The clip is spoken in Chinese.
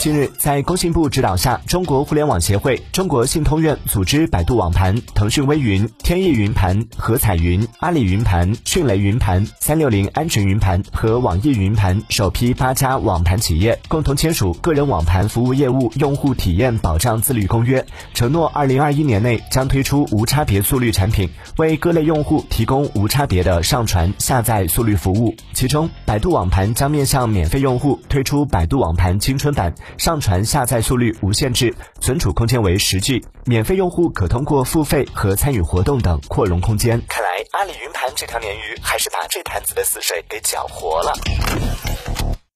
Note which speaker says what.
Speaker 1: 近日，在工信部指导下，中国互联网协会、中国信通院组织百度网盘、腾讯微云、天翼云盘、和彩云、阿里云盘、迅雷云盘、三六零安全云盘和网易云盘首批八家网盘企业共同签署《个人网盘服务业务用户体验保障自律公约》，承诺二零二一年内将推出无差别速率产品，为各类用户提供无差别的上传、下载速率服务。其中，百度网盘将面向免费用户推出百度网盘青春版，上传下载速率无限制，存储空间为十 G。免费用户可通过付费和参与活动等扩容空间。看来阿里云盘这条鲶鱼还是把这坛子的死水给搅活了。